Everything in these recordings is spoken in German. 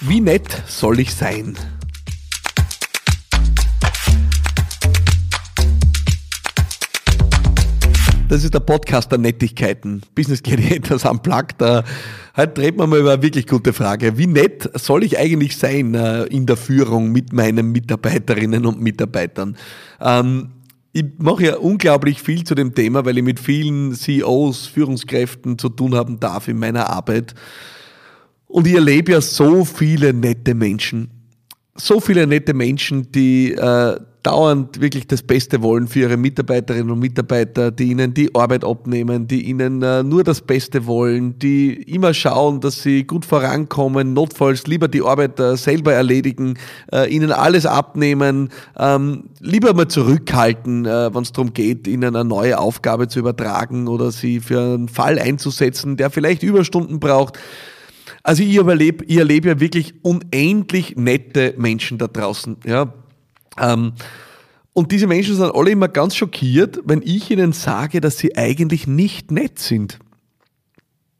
Wie nett soll ich sein? Das ist der Podcast der Nettigkeiten. Business Gladiators unplugged. Äh, heute reden wir mal über eine wirklich gute Frage. Wie nett soll ich eigentlich sein äh, in der Führung mit meinen Mitarbeiterinnen und Mitarbeitern? Ähm, ich mache ja unglaublich viel zu dem Thema, weil ich mit vielen CEOs, Führungskräften zu tun haben darf in meiner Arbeit. Und ich erlebe ja so viele nette Menschen. So viele nette Menschen, die äh, dauernd wirklich das Beste wollen für ihre Mitarbeiterinnen und Mitarbeiter, die ihnen die Arbeit abnehmen, die ihnen äh, nur das Beste wollen, die immer schauen, dass sie gut vorankommen, notfalls lieber die Arbeit äh, selber erledigen, äh, ihnen alles abnehmen, ähm, lieber mal zurückhalten, äh, wenn es darum geht, ihnen eine neue Aufgabe zu übertragen oder sie für einen Fall einzusetzen, der vielleicht Überstunden braucht. Also ich erlebe, ich erlebe ja wirklich unendlich nette Menschen da draußen. Ja. Ähm, und diese Menschen sind alle immer ganz schockiert, wenn ich ihnen sage, dass sie eigentlich nicht nett sind.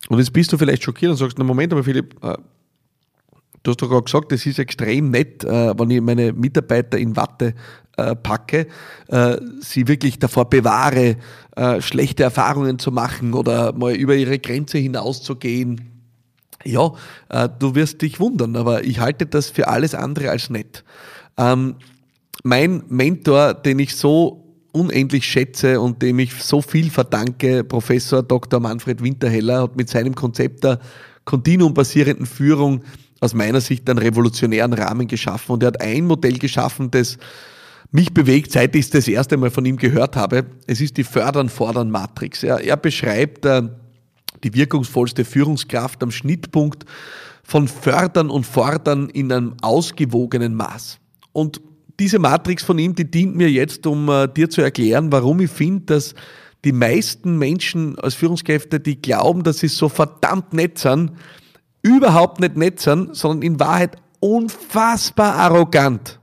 Und jetzt bist du vielleicht schockiert und sagst, na Moment, aber Philipp, äh, du hast doch gerade gesagt, es ist extrem nett, äh, wenn ich meine Mitarbeiter in Watte äh, packe, äh, sie wirklich davor bewahre, äh, schlechte Erfahrungen zu machen oder mal über ihre Grenze hinauszugehen ja, äh, du wirst dich wundern, aber ich halte das für alles andere als nett. Ähm, mein Mentor, den ich so unendlich schätze und dem ich so viel verdanke, Professor Dr. Manfred Winterheller, hat mit seinem Konzept der kontinuumbasierenden Führung aus meiner Sicht einen revolutionären Rahmen geschaffen und er hat ein Modell geschaffen, das mich bewegt, seit ich es das erste Mal von ihm gehört habe. Es ist die Fördern-Fordern-Matrix. Er, er beschreibt äh, die wirkungsvollste Führungskraft am Schnittpunkt von Fördern und Fordern in einem ausgewogenen Maß. Und diese Matrix von ihm, die dient mir jetzt, um äh, dir zu erklären, warum ich finde, dass die meisten Menschen als Führungskräfte, die glauben, dass sie so verdammt nett sind, überhaupt nicht nett sind, sondern in Wahrheit unfassbar arrogant.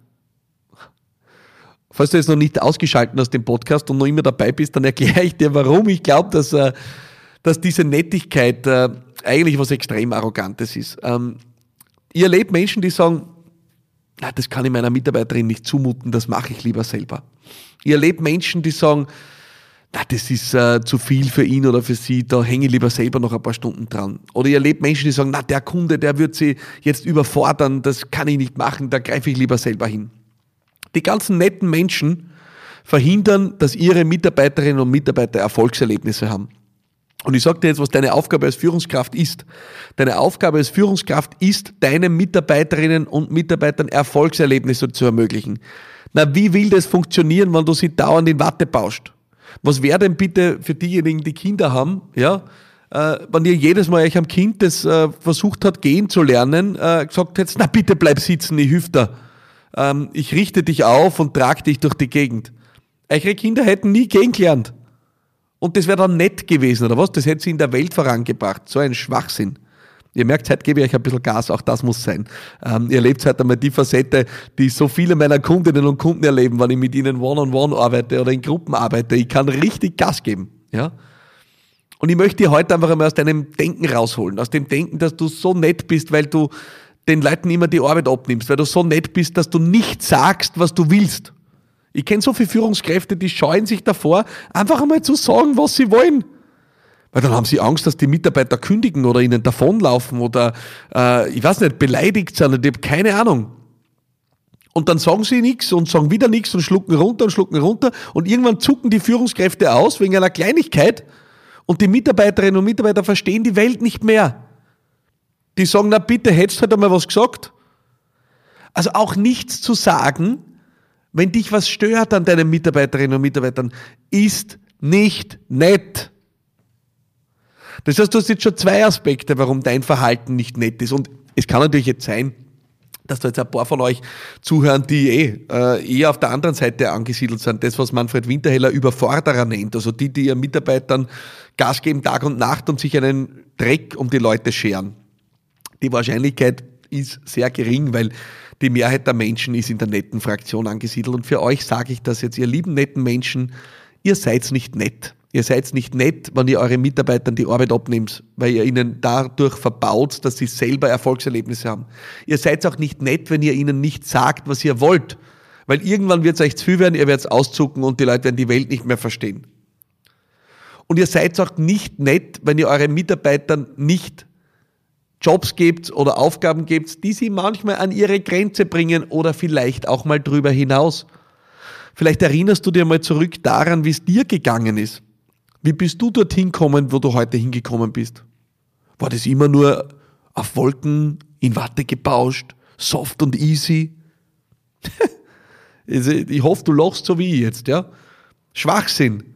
Falls du jetzt noch nicht ausgeschaltet hast dem Podcast und noch immer dabei bist, dann erkläre ich dir, warum ich glaube, dass äh, dass diese Nettigkeit äh, eigentlich was extrem Arrogantes ist. Ähm, ihr erlebt Menschen, die sagen, na, das kann ich meiner Mitarbeiterin nicht zumuten, das mache ich lieber selber. Ihr erlebt Menschen, die sagen, na, das ist äh, zu viel für ihn oder für sie, da hänge ich lieber selber noch ein paar Stunden dran. Oder ihr erlebt Menschen, die sagen, na, der Kunde, der wird sie jetzt überfordern, das kann ich nicht machen, da greife ich lieber selber hin. Die ganzen netten Menschen verhindern, dass ihre Mitarbeiterinnen und Mitarbeiter Erfolgserlebnisse haben. Und ich sage dir jetzt, was deine Aufgabe als Führungskraft ist. Deine Aufgabe als Führungskraft ist, deinen Mitarbeiterinnen und Mitarbeitern Erfolgserlebnisse zu ermöglichen. Na, wie will das funktionieren, wenn du sie dauernd in Watte bauscht? Was wäre denn bitte für diejenigen, die Kinder haben, ja, äh, wenn ihr jedes Mal euch am Kind, das äh, versucht hat, gehen zu lernen, äh, gesagt hättet, na bitte bleib sitzen, ich hilf dir. Ähm, ich richte dich auf und trage dich durch die Gegend. Eure Kinder hätten nie gehen gelernt. Und das wäre dann nett gewesen, oder was? Das hätte sie in der Welt vorangebracht. So ein Schwachsinn. Ihr merkt, heute gebe ich euch ein bisschen Gas, auch das muss sein. Ähm, ihr erlebt heute einmal die Facette, die so viele meiner Kundinnen und Kunden erleben, wenn ich mit ihnen one-on-one -on -one arbeite oder in Gruppen arbeite. Ich kann richtig Gas geben. Ja? Und ich möchte dich heute einfach einmal aus deinem Denken rausholen, aus dem Denken, dass du so nett bist, weil du den Leuten immer die Arbeit abnimmst, weil du so nett bist, dass du nicht sagst, was du willst. Ich kenne so viele Führungskräfte, die scheuen sich davor, einfach einmal zu sagen, was sie wollen. Weil dann haben sie Angst, dass die Mitarbeiter kündigen oder ihnen davonlaufen oder, äh, ich weiß nicht, beleidigt sind. Ich habe keine Ahnung. Und dann sagen sie nichts und sagen wieder nichts und schlucken runter und schlucken runter. Und irgendwann zucken die Führungskräfte aus wegen einer Kleinigkeit. Und die Mitarbeiterinnen und Mitarbeiter verstehen die Welt nicht mehr. Die sagen, na bitte, hättest du halt einmal was gesagt. Also auch nichts zu sagen, wenn dich was stört an deinen Mitarbeiterinnen und Mitarbeitern, ist nicht nett. Das heißt, du hast jetzt schon zwei Aspekte, warum dein Verhalten nicht nett ist. Und es kann natürlich jetzt sein, dass da jetzt ein paar von euch zuhören, die eh äh, eher auf der anderen Seite angesiedelt sind. Das, was Manfred Winterheller Überforderer nennt. Also die, die ihren Mitarbeitern Gas geben Tag und Nacht und sich einen Dreck um die Leute scheren. Die Wahrscheinlichkeit ist sehr gering, weil die Mehrheit der Menschen ist in der netten Fraktion angesiedelt. Und für euch sage ich das jetzt, ihr lieben netten Menschen, ihr seid nicht nett. Ihr seid nicht nett, wenn ihr euren Mitarbeitern die Arbeit abnehmt, weil ihr ihnen dadurch verbaut, dass sie selber Erfolgserlebnisse haben. Ihr seid auch nicht nett, wenn ihr ihnen nicht sagt, was ihr wollt, weil irgendwann wird es euch zu viel werden, ihr werdet auszucken und die Leute werden die Welt nicht mehr verstehen. Und ihr seid auch nicht nett, wenn ihr euren Mitarbeitern nicht Jobs gebt oder Aufgaben gebt, die sie manchmal an ihre Grenze bringen oder vielleicht auch mal drüber hinaus. Vielleicht erinnerst du dir mal zurück daran, wie es dir gegangen ist. Wie bist du dorthin gekommen, wo du heute hingekommen bist? War das immer nur auf Wolken in Watte gebauscht, soft und easy? ich hoffe, du lachst so wie ich jetzt, ja? Schwachsinn.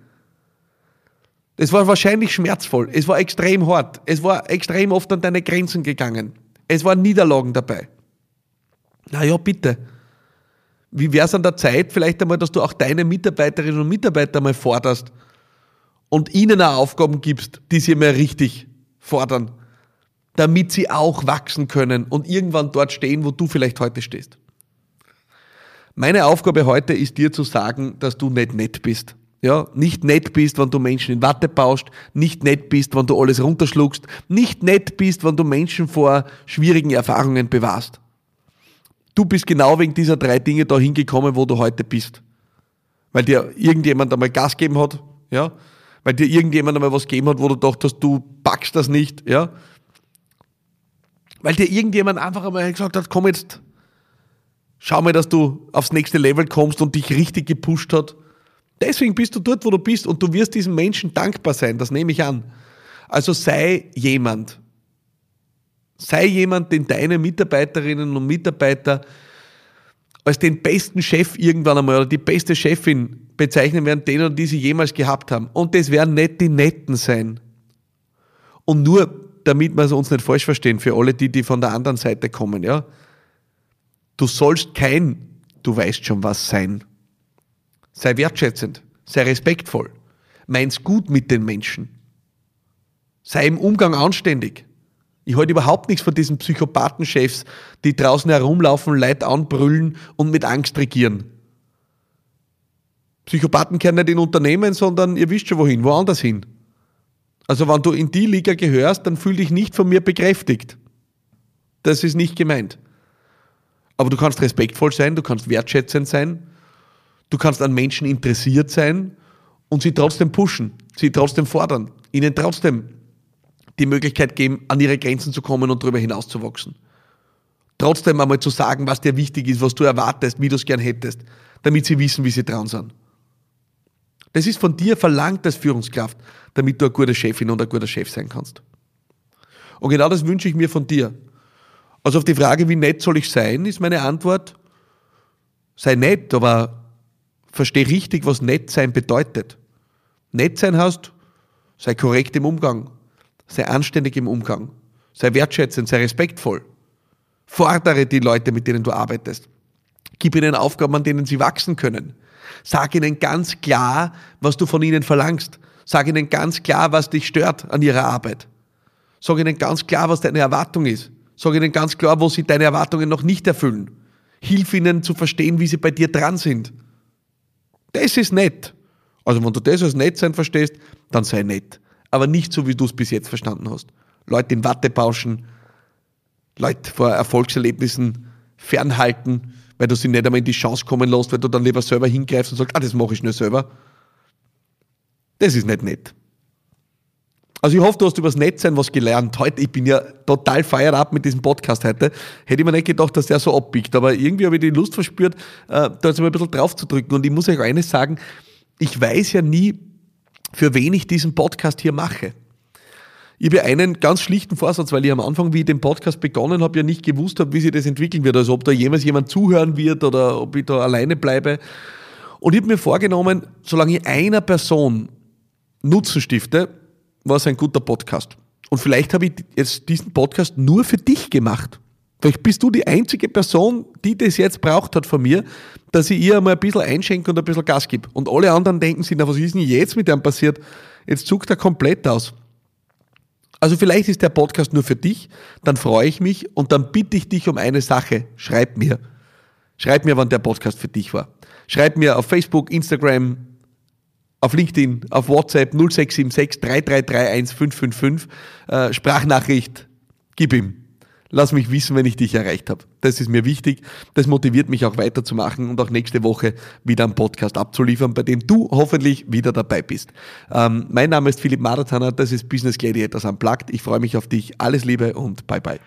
Es war wahrscheinlich schmerzvoll. Es war extrem hart. Es war extrem oft an deine Grenzen gegangen. Es waren Niederlagen dabei. Na ja, bitte. Wie wäre es an der Zeit, vielleicht einmal, dass du auch deine Mitarbeiterinnen und Mitarbeiter mal forderst und ihnen auch Aufgaben gibst, die sie mal richtig fordern, damit sie auch wachsen können und irgendwann dort stehen, wo du vielleicht heute stehst. Meine Aufgabe heute ist dir zu sagen, dass du nicht nett bist. Ja, nicht nett bist, wenn du Menschen in Watte baust, nicht nett bist, wenn du alles runterschluckst, nicht nett bist, wenn du Menschen vor schwierigen Erfahrungen bewahrst. Du bist genau wegen dieser drei Dinge da hingekommen, wo du heute bist. Weil dir irgendjemand einmal Gas gegeben hat, ja, weil dir irgendjemand einmal was gegeben hat, wo du dachtest, du packst das nicht, ja. Weil dir irgendjemand einfach einmal gesagt hat, komm jetzt, schau mal, dass du aufs nächste Level kommst und dich richtig gepusht hat Deswegen bist du dort, wo du bist und du wirst diesem Menschen dankbar sein, das nehme ich an. Also sei jemand. Sei jemand, den deine Mitarbeiterinnen und Mitarbeiter als den besten Chef irgendwann einmal oder die beste Chefin bezeichnen werden, den oder die sie jemals gehabt haben. Und das werden nicht die Netten sein. Und nur, damit wir uns nicht falsch verstehen, für alle die, die von der anderen Seite kommen, ja. Du sollst kein, du weißt schon was sein. Sei wertschätzend, sei respektvoll, mein's gut mit den Menschen. Sei im Umgang anständig. Ich halte überhaupt nichts von diesen Psychopathenchefs, die draußen herumlaufen, Leid anbrüllen und mit Angst regieren. Psychopathen kehren nicht in Unternehmen, sondern ihr wisst schon wohin, woanders hin. Also wenn du in die Liga gehörst, dann fühl dich nicht von mir bekräftigt. Das ist nicht gemeint. Aber du kannst respektvoll sein, du kannst wertschätzend sein, Du kannst an Menschen interessiert sein und sie trotzdem pushen, sie trotzdem fordern, ihnen trotzdem die Möglichkeit geben, an ihre Grenzen zu kommen und darüber hinaus zu wachsen. Trotzdem einmal zu sagen, was dir wichtig ist, was du erwartest, wie du es gern hättest, damit sie wissen, wie sie dran sind. Das ist von dir verlangt als Führungskraft, damit du eine gute Chefin und ein guter Chef sein kannst. Und genau das wünsche ich mir von dir. Also auf die Frage, wie nett soll ich sein, ist meine Antwort, sei nett, aber versteh richtig, was nett sein bedeutet. Nett sein heißt, sei korrekt im Umgang, sei anständig im Umgang, sei wertschätzend, sei respektvoll. Fordere die Leute, mit denen du arbeitest. Gib ihnen Aufgaben, an denen sie wachsen können. Sag ihnen ganz klar, was du von ihnen verlangst. Sag ihnen ganz klar, was dich stört an ihrer Arbeit. Sag ihnen ganz klar, was deine Erwartung ist. Sag ihnen ganz klar, wo sie deine Erwartungen noch nicht erfüllen. Hilf ihnen zu verstehen, wie sie bei dir dran sind. Das ist nett. Also wenn du das als nett sein verstehst, dann sei nett. Aber nicht so, wie du es bis jetzt verstanden hast. Leute in Watte pauschen, Leute vor Erfolgserlebnissen fernhalten, weil du sie nicht einmal in die Chance kommen lässt, weil du dann lieber selber hingreifst und sagst, ah, das mache ich nur selber. Das ist nicht nett. Also ich hoffe, du hast übers Netzsein was gelernt. Heute, ich bin ja total feiert ab mit diesem Podcast heute. Hätte ich mir nicht gedacht, dass der so abbiegt, aber irgendwie habe ich die Lust verspürt, äh, da jetzt mal ein bisschen drauf zu drücken. Und ich muss euch eines sagen, ich weiß ja nie, für wen ich diesen Podcast hier mache. Ich habe ja einen ganz schlichten Vorsatz, weil ich am Anfang, wie ich den Podcast begonnen habe, ja nicht gewusst habe, wie sich das entwickeln wird. Also ob da jemals jemand zuhören wird oder ob ich da alleine bleibe. Und ich habe mir vorgenommen, solange ich einer Person Nutzen stifte, war es ein guter Podcast. Und vielleicht habe ich jetzt diesen Podcast nur für dich gemacht. Vielleicht bist du die einzige Person, die das jetzt braucht hat von mir, dass ich ihr einmal ein bisschen einschenke und ein bisschen Gas gebe. Und alle anderen denken sich, na, was ist denn jetzt mit dem passiert? Jetzt zuckt er komplett aus. Also vielleicht ist der Podcast nur für dich, dann freue ich mich und dann bitte ich dich um eine Sache. Schreib mir. Schreib mir, wann der Podcast für dich war. Schreib mir auf Facebook, Instagram, auf LinkedIn, auf WhatsApp 0676 333 1555, äh, Sprachnachricht, gib ihm. Lass mich wissen, wenn ich dich erreicht habe. Das ist mir wichtig. Das motiviert mich auch weiterzumachen und auch nächste Woche wieder einen Podcast abzuliefern, bei dem du hoffentlich wieder dabei bist. Ähm, mein Name ist Philipp Marathaner, das ist Business Gladiators Unplugged. Ich freue mich auf dich. Alles Liebe und bye bye.